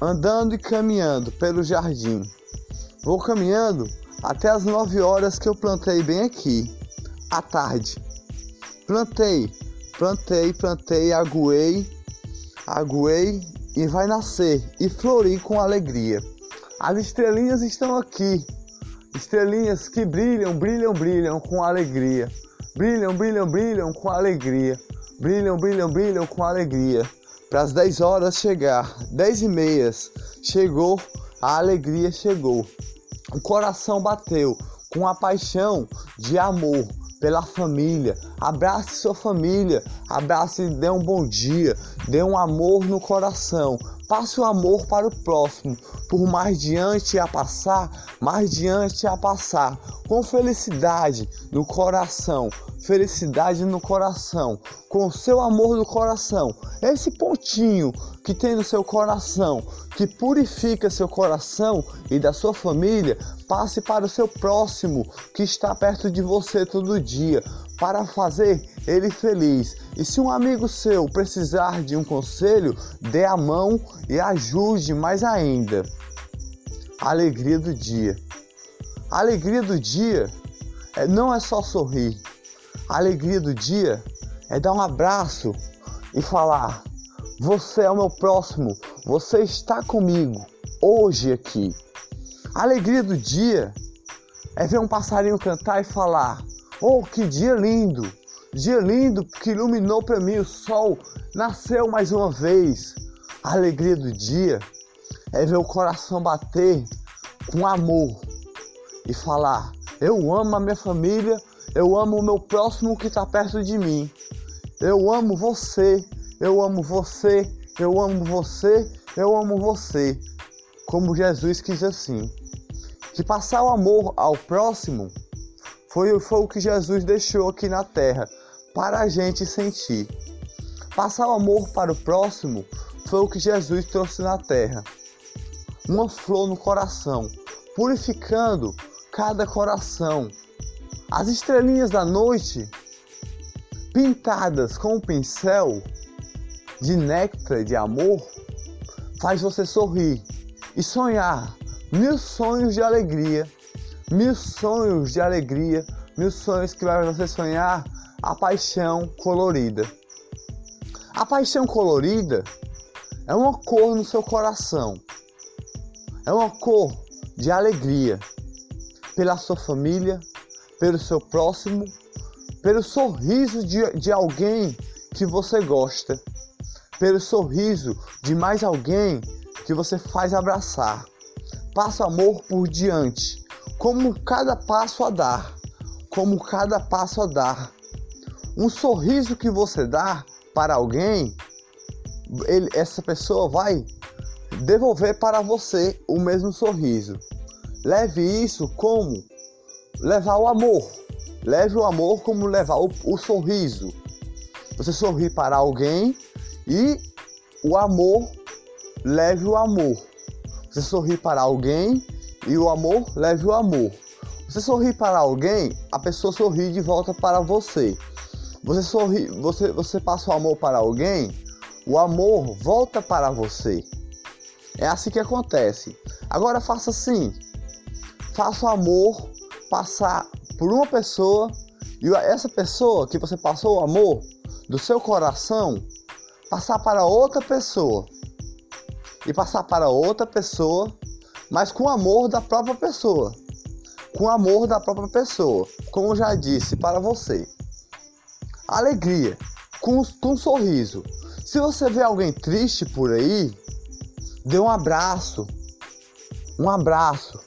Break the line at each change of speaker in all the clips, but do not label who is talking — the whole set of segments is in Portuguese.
andando e caminhando pelo jardim. Vou caminhando até as 9 horas que eu plantei bem aqui, à tarde. Plantei, plantei, plantei, aguei, aguei e vai nascer e florir com alegria. As estrelinhas estão aqui, estrelinhas que brilham, brilham, brilham com alegria. Brilham, brilham, brilham com alegria. Brilham, brilham, brilham com alegria. Para as 10 horas chegar, 10 e meias, chegou, a alegria chegou. O coração bateu com a paixão de amor pela família. Abrace sua família, abrace e dê um bom dia, dê um amor no coração. Passe o amor para o próximo, por mais diante a passar, mais diante a passar, com felicidade no coração, felicidade no coração, com seu amor no coração. Esse pontinho que tem no seu coração, que purifica seu coração e da sua família, passe para o seu próximo que está perto de você todo dia, para fazer ele feliz. E se um amigo seu precisar de um conselho, dê a mão e ajude mais ainda. Alegria do dia. Alegria do dia é, não é só sorrir. Alegria do dia é dar um abraço e falar: Você é o meu próximo, você está comigo hoje aqui. Alegria do dia é ver um passarinho cantar e falar: Oh, que dia lindo! Dia lindo que iluminou para mim o sol, nasceu mais uma vez. A alegria do dia é ver o coração bater com amor e falar: Eu amo a minha família, eu amo o meu próximo que está perto de mim. Eu amo você, eu amo você, eu amo você, eu amo você. Como Jesus quis assim. Que passar o amor ao próximo foi, foi o que Jesus deixou aqui na terra para a gente sentir. Passar o amor para o próximo foi o que Jesus trouxe na terra. Uma flor no coração, purificando cada coração. As estrelinhas da noite, pintadas com um pincel de néctar de amor, faz você sorrir e sonhar mil sonhos de alegria mil sonhos de alegria, mil sonhos que vai você sonhar a paixão colorida. A paixão colorida é uma cor no seu coração, é uma cor de alegria pela sua família, pelo seu próximo, pelo sorriso de, de alguém que você gosta, pelo sorriso de mais alguém que você faz abraçar. Passa amor por diante como cada passo a dar, como cada passo a dar. Um sorriso que você dá para alguém, ele, essa pessoa vai devolver para você o mesmo sorriso. Leve isso como levar o amor. Leve o amor como levar o, o sorriso. Você sorri para alguém e o amor leve o amor. Você sorri para alguém e o amor leve o amor. Você sorri para alguém, a pessoa sorri de volta para você. Você sorri, você, você passa o amor para alguém, o amor volta para você. É assim que acontece. Agora faça assim: faça o amor passar por uma pessoa e essa pessoa que você passou o amor do seu coração passar para outra pessoa e passar para outra pessoa mas com amor da própria pessoa. Com amor da própria pessoa, como já disse para você. Alegria, com, com um sorriso. Se você vê alguém triste por aí, dê um abraço. Um abraço.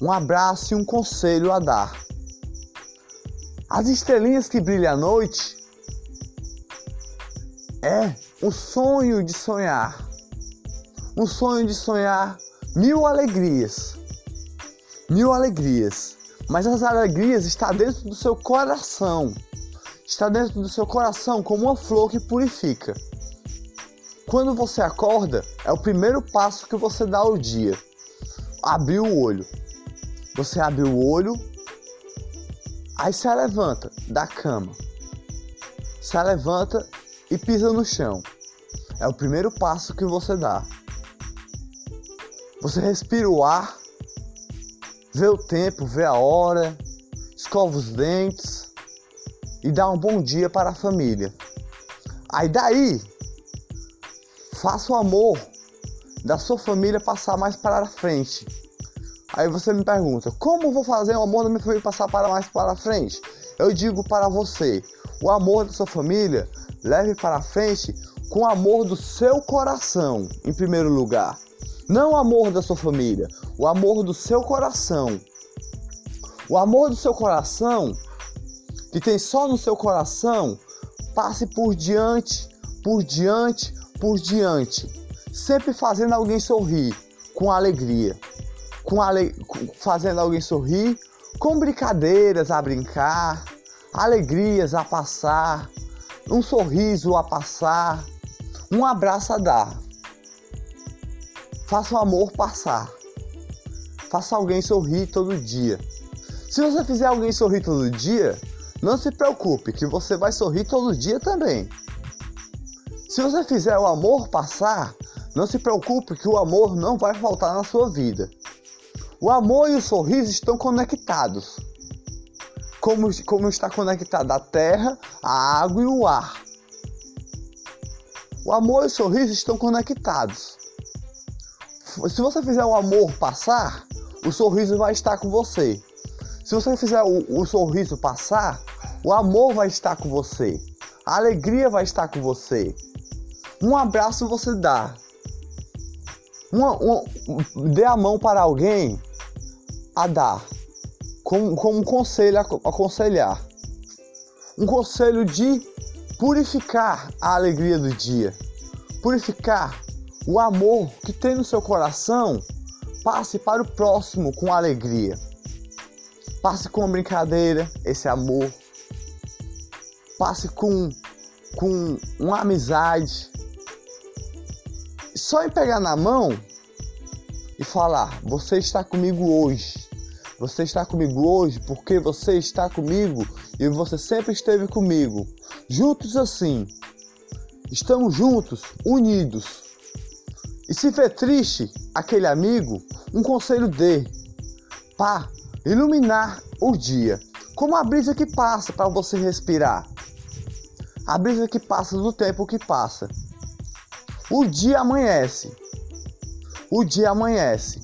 Um abraço e um conselho a dar. As estrelinhas que brilham à noite é um sonho de sonhar. Um sonho de sonhar mil alegrias. Mil alegrias. Mas as alegrias estão dentro do seu coração. Está dentro do seu coração como uma flor que purifica. Quando você acorda, é o primeiro passo que você dá ao dia. Abrir o olho. Você abre o olho, aí se levanta da cama. Se levanta e pisa no chão. É o primeiro passo que você dá. Você respira o ar, vê o tempo, vê a hora, escova os dentes e dá um bom dia para a família. Aí daí, faça o amor da sua família passar mais para frente. Aí você me pergunta, como vou fazer o amor da minha família passar para mais para frente? Eu digo para você, o amor da sua família leve para frente com o amor do seu coração, em primeiro lugar. Não o amor da sua família, o amor do seu coração. O amor do seu coração, que tem só no seu coração, passe por diante, por diante, por diante, sempre fazendo alguém sorrir com alegria, com ale... fazendo alguém sorrir com brincadeiras a brincar, alegrias a passar, um sorriso a passar, um abraço a dar. Faça o amor passar. Faça alguém sorrir todo dia. Se você fizer alguém sorrir todo dia, não se preocupe que você vai sorrir todo dia também. Se você fizer o amor passar, não se preocupe que o amor não vai faltar na sua vida. O amor e o sorriso estão conectados. Como, como está conectado a terra, a água e o ar. O amor e o sorriso estão conectados. Se você fizer o amor passar, o sorriso vai estar com você. Se você fizer o, o sorriso passar, o amor vai estar com você. A alegria vai estar com você. Um abraço você dá. Uma, uma, dê a mão para alguém a dar. Como, como um conselho a aconselhar. Um conselho de purificar a alegria do dia. Purificar o amor que tem no seu coração. Passe para o próximo com alegria. Passe com brincadeira, esse amor. Passe com, com uma amizade. Só em pegar na mão e falar: Você está comigo hoje. Você está comigo hoje porque você está comigo e você sempre esteve comigo. Juntos assim. Estamos juntos, unidos. E se for triste aquele amigo, um conselho dê. Pá, iluminar o dia, como a brisa que passa para você respirar. A brisa que passa do tempo que passa. O dia amanhece. O dia amanhece.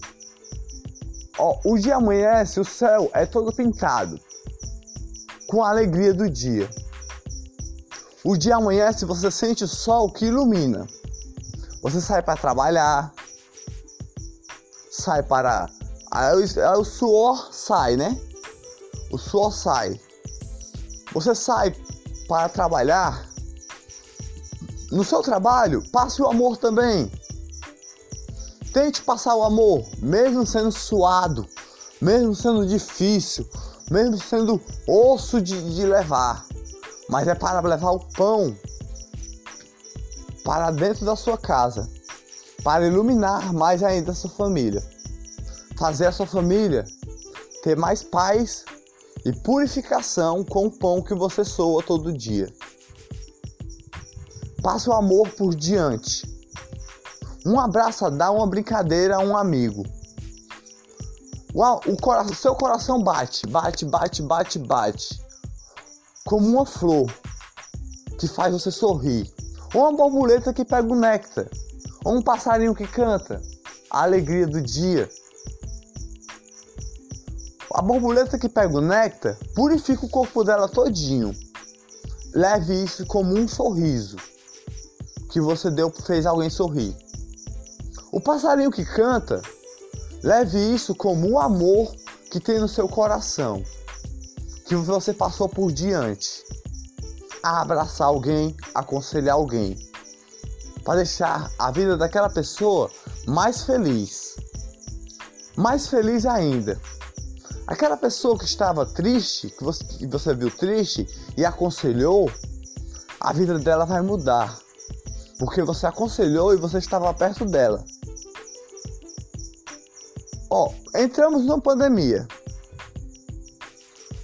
Ó, o dia amanhece, o céu é todo pintado com a alegria do dia. O dia amanhece, você sente o sol que ilumina. Você sai para trabalhar, sai para Aí, o suor sai, né? O suor sai. Você sai para trabalhar. No seu trabalho, passe o amor também. Tente passar o amor, mesmo sendo suado, mesmo sendo difícil, mesmo sendo osso de, de levar. Mas é para levar o pão para dentro da sua casa, para iluminar mais ainda a sua família fazer a sua família ter mais paz e purificação com o pão que você soa todo dia. Passe o amor por diante. Um abraço a dar, uma brincadeira a um amigo. O, o seu coração bate, bate, bate, bate, bate. Como uma flor que faz você sorrir. Ou uma borboleta que pega o néctar. Ou um passarinho que canta. A alegria do dia. A borboleta que pega o néctar purifica o corpo dela todinho. Leve isso como um sorriso que você deu fez alguém sorrir. O passarinho que canta, leve isso como um amor que tem no seu coração, que você passou por diante. A abraçar alguém, aconselhar alguém, para deixar a vida daquela pessoa mais feliz. Mais feliz ainda, Aquela pessoa que estava triste, que você, que você viu triste e aconselhou, a vida dela vai mudar. Porque você aconselhou e você estava perto dela. Ó, entramos numa pandemia.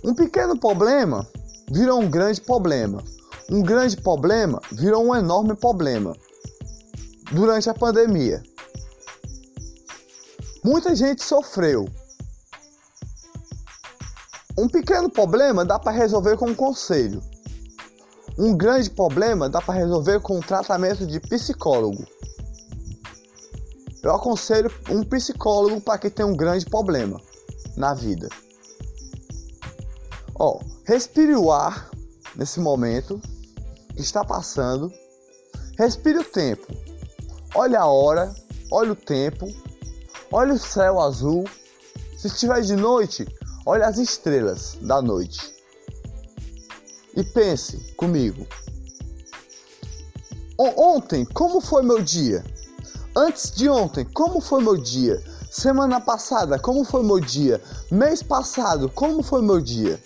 Um pequeno problema virou um grande problema. Um grande problema virou um enorme problema durante a pandemia. Muita gente sofreu. Um pequeno problema dá para resolver com um conselho. Um grande problema dá para resolver com um tratamento de psicólogo. Eu aconselho um psicólogo para quem tem um grande problema na vida. Ó, respire o ar nesse momento que está passando. Respire o tempo. Olha a hora, olha o tempo, olha o céu azul. Se estiver de noite, olha as estrelas da noite. E pense comigo. Ontem, como foi meu dia? Antes de ontem, como foi meu dia? Semana passada, como foi meu dia? Mês passado, como foi meu dia?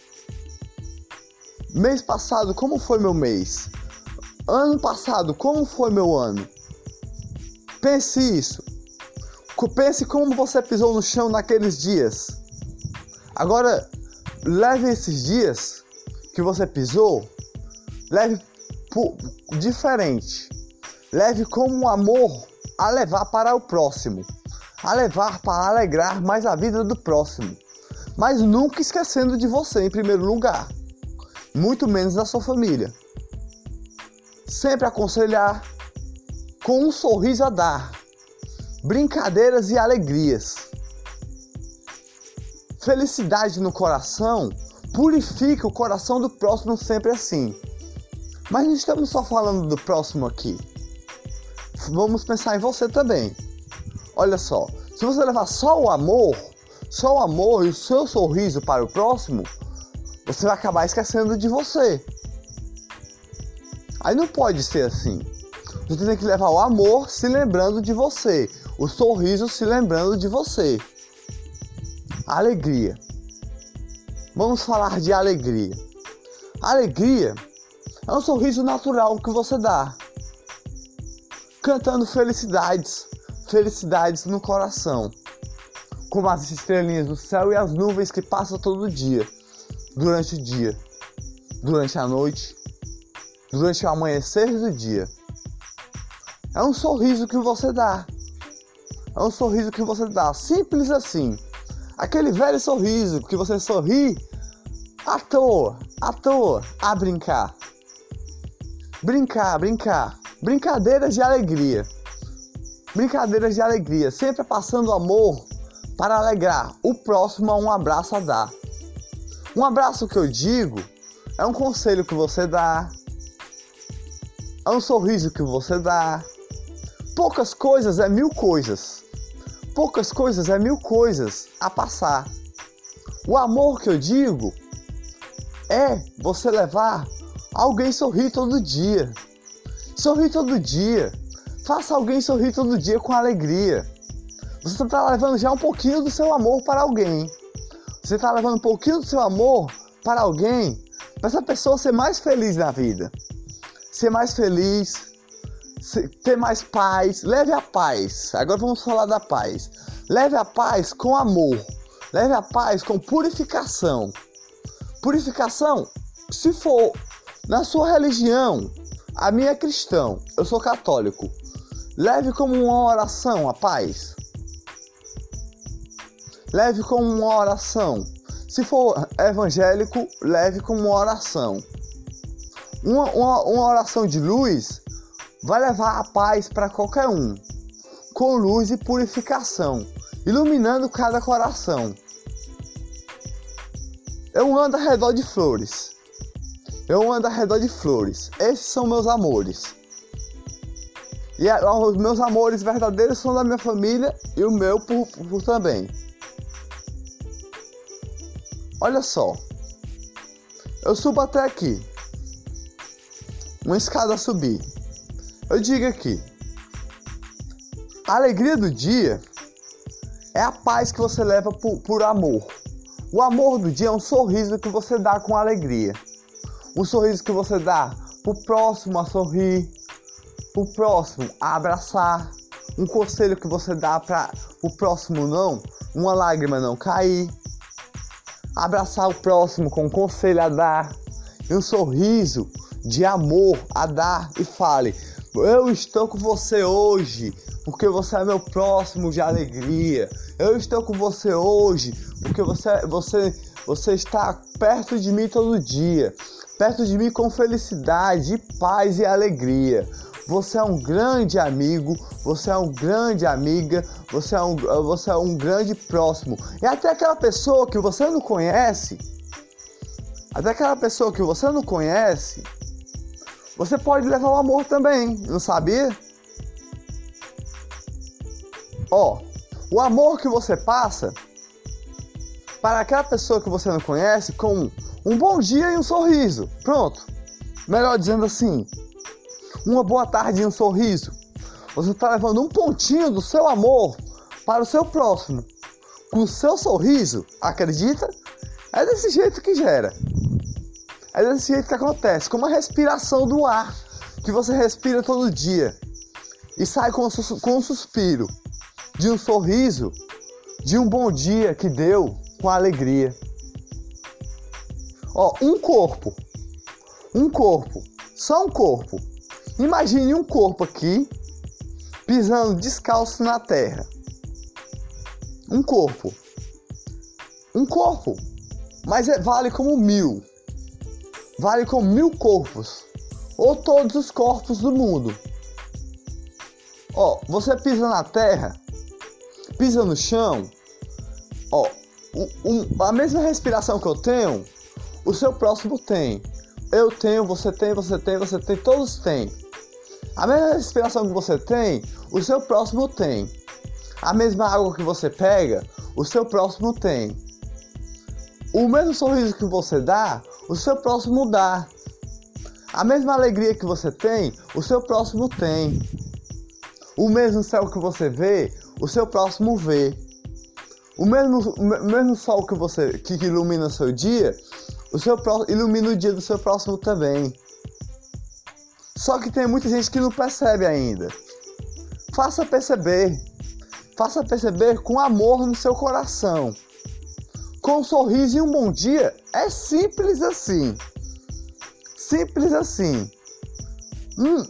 Mês passado, como foi meu mês? Ano passado, como foi meu ano? Pense isso. Pense como você pisou no chão naqueles dias. Agora, leve esses dias que você pisou, leve diferente. Leve como um amor a levar para o próximo, a levar para alegrar mais a vida do próximo, mas nunca esquecendo de você em primeiro lugar, muito menos da sua família. Sempre aconselhar com um sorriso a dar, brincadeiras e alegrias. Felicidade no coração purifica o coração do próximo sempre assim. Mas não estamos só falando do próximo aqui vamos pensar em você também. Olha só, se você levar só o amor, só o amor e o seu sorriso para o próximo, você vai acabar esquecendo de você. Aí não pode ser assim. Você tem que levar o amor se lembrando de você, o sorriso se lembrando de você. Alegria. Vamos falar de alegria. Alegria é um sorriso natural que você dá cantando felicidades, felicidades no coração, como as estrelinhas do céu e as nuvens que passam todo dia, durante o dia, durante a noite, durante o amanhecer do dia. É um sorriso que você dá. É um sorriso que você dá, simples assim. Aquele velho sorriso que você sorri à toa, à toa, a brincar. Brincar, brincar. Brincadeiras de alegria. Brincadeiras de alegria, sempre passando amor para alegrar o próximo a um abraço a dar. Um abraço que eu digo é um conselho que você dá, é um sorriso que você dá. Poucas coisas é mil coisas. Poucas coisas é mil coisas a passar. O amor que eu digo é você levar alguém sorrir todo dia. Sorri todo dia. Faça alguém sorrir todo dia com alegria. Você está levando já um pouquinho do seu amor para alguém. Você está levando um pouquinho do seu amor para alguém, para essa pessoa ser mais feliz na vida. Ser mais feliz, ter mais paz. Leve a paz. Agora vamos falar da paz. Leve a paz com amor. Leve a paz com purificação. Purificação, se for na sua religião, a minha é cristão, eu sou católico. Leve como uma oração a paz. Leve como uma oração. Se for evangélico, leve como uma oração. Uma, uma, uma oração de luz vai levar a paz para qualquer um, com luz e purificação, iluminando cada coração. Eu ando ao redor de flores. Eu ando ao redor de flores. Esses são meus amores. E os meus amores verdadeiros são da minha família e o meu por, por também. Olha só. Eu subo até aqui. Uma escada a subir. Eu digo aqui. A alegria do dia é a paz que você leva por, por amor. O amor do dia é um sorriso que você dá com alegria um sorriso que você dá pro próximo a sorrir, pro próximo a abraçar, um conselho que você dá para o próximo não, uma lágrima não cair, abraçar o próximo com um conselho a dar, e um sorriso de amor a dar e fale: Eu estou com você hoje, porque você é meu próximo de alegria. Eu estou com você hoje, porque você, você, você está perto de mim todo dia. Perto de mim com felicidade, paz e alegria. Você é um grande amigo, você é um grande amiga, você é um, você é um grande próximo. E até aquela pessoa que você não conhece, até aquela pessoa que você não conhece, você pode levar o amor também, não sabia? Ó, o amor que você passa para aquela pessoa que você não conhece com um bom dia e um sorriso. Pronto. Melhor dizendo assim, uma boa tarde e um sorriso. Você está levando um pontinho do seu amor para o seu próximo. Com o seu sorriso, acredita? É desse jeito que gera. É desse jeito que acontece, como a respiração do ar que você respira todo dia e sai com, com um suspiro, de um sorriso, de um bom dia que deu com alegria. Ó, um corpo, um corpo, só um corpo. Imagine um corpo aqui pisando descalço na terra. Um corpo, um corpo, mas é, vale como mil vale com mil corpos, ou todos os corpos do mundo. Ó, você pisa na terra, pisa no chão, ó, um, um, a mesma respiração que eu tenho, o seu próximo tem. Eu tenho, você tem, você tem, você tem, todos têm. A mesma respiração que você tem, o seu próximo tem. A mesma água que você pega, o seu próximo tem. O mesmo sorriso que você dá, o seu próximo dá. A mesma alegria que você tem, o seu próximo tem. O mesmo céu que você vê, o seu próximo vê. O mesmo, o mesmo sol que você que ilumina o seu dia, o seu ilumina o dia do seu próximo também. Só que tem muita gente que não percebe ainda. Faça perceber. Faça perceber com amor no seu coração com um sorriso e um bom dia. É simples assim. Simples assim. Hum,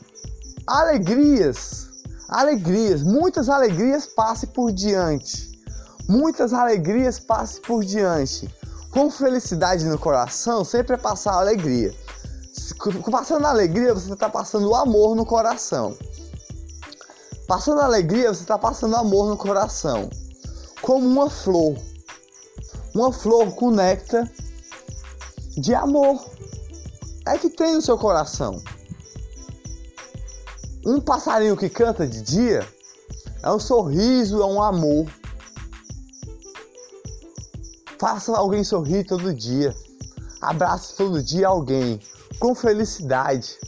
alegrias, alegrias, muitas alegrias passe por diante. Muitas alegrias passe por diante. Com felicidade no coração, sempre é passar alegria. Passando alegria, você está passando amor no coração. Passando alegria, você está passando amor no coração. Como uma flor uma flor com néctar de amor. É que tem no seu coração. Um passarinho que canta de dia é um sorriso, é um amor. Faça alguém sorrir todo dia. Abrace todo dia alguém com felicidade.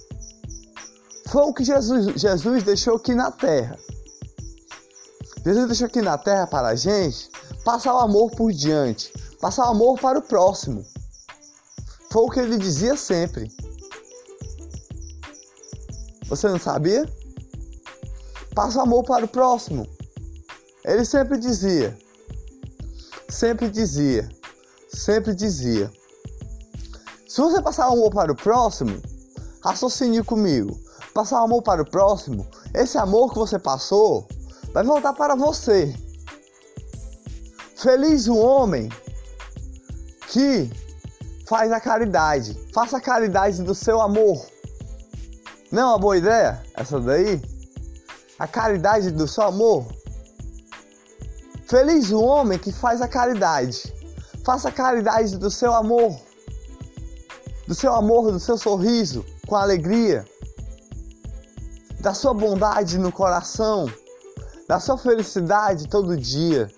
Foi o que Jesus, Jesus deixou aqui na terra. Jesus deixou aqui na terra para a gente passar o amor por diante, passar o amor para o próximo. Foi o que ele dizia sempre. Você não sabia? Passa o amor para o próximo. Ele sempre dizia, sempre dizia, sempre dizia. Se você passar amor para o próximo, raciocine comigo. Passar amor para o próximo, esse amor que você passou vai voltar para você. Feliz o homem que faz a caridade. Faça a caridade do seu amor. Não é uma boa ideia essa daí? A caridade do seu amor. Feliz o homem que faz a caridade. Faça a caridade do seu amor. Do seu amor, do seu sorriso, com alegria. Da sua bondade no coração. Da sua felicidade todo dia.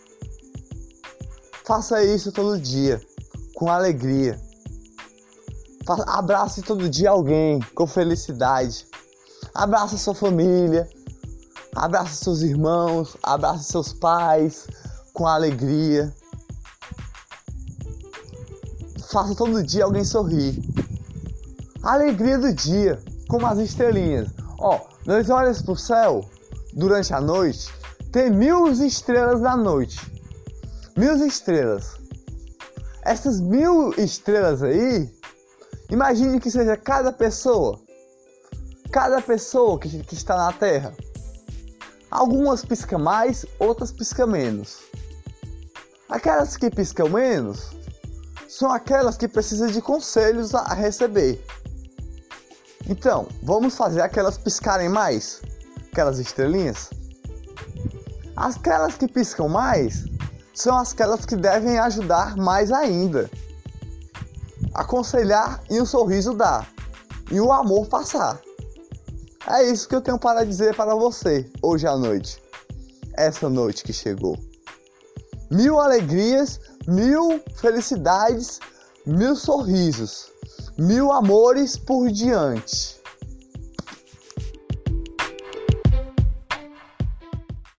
Faça isso todo dia, com alegria. Abrace todo dia alguém com felicidade. Abraça sua família, abraça seus irmãos, abraça seus pais com alegria. Faça todo dia alguém sorrir. Alegria do dia, como as estrelinhas. Ó, nós olhamos para o céu durante a noite, tem mil estrelas na noite mil estrelas. Essas mil estrelas aí, imagine que seja cada pessoa. cada pessoa que, que está na Terra. Algumas piscam mais, outras piscam menos. Aquelas que piscam menos são aquelas que precisam de conselhos a receber. Então, vamos fazer aquelas piscarem mais? Aquelas estrelinhas? Aquelas que piscam mais são aquelas que devem ajudar mais ainda. Aconselhar e um sorriso dar, e o amor passar. É isso que eu tenho para dizer para você hoje à noite. Essa noite que chegou. Mil alegrias, mil felicidades, mil sorrisos, mil amores por diante.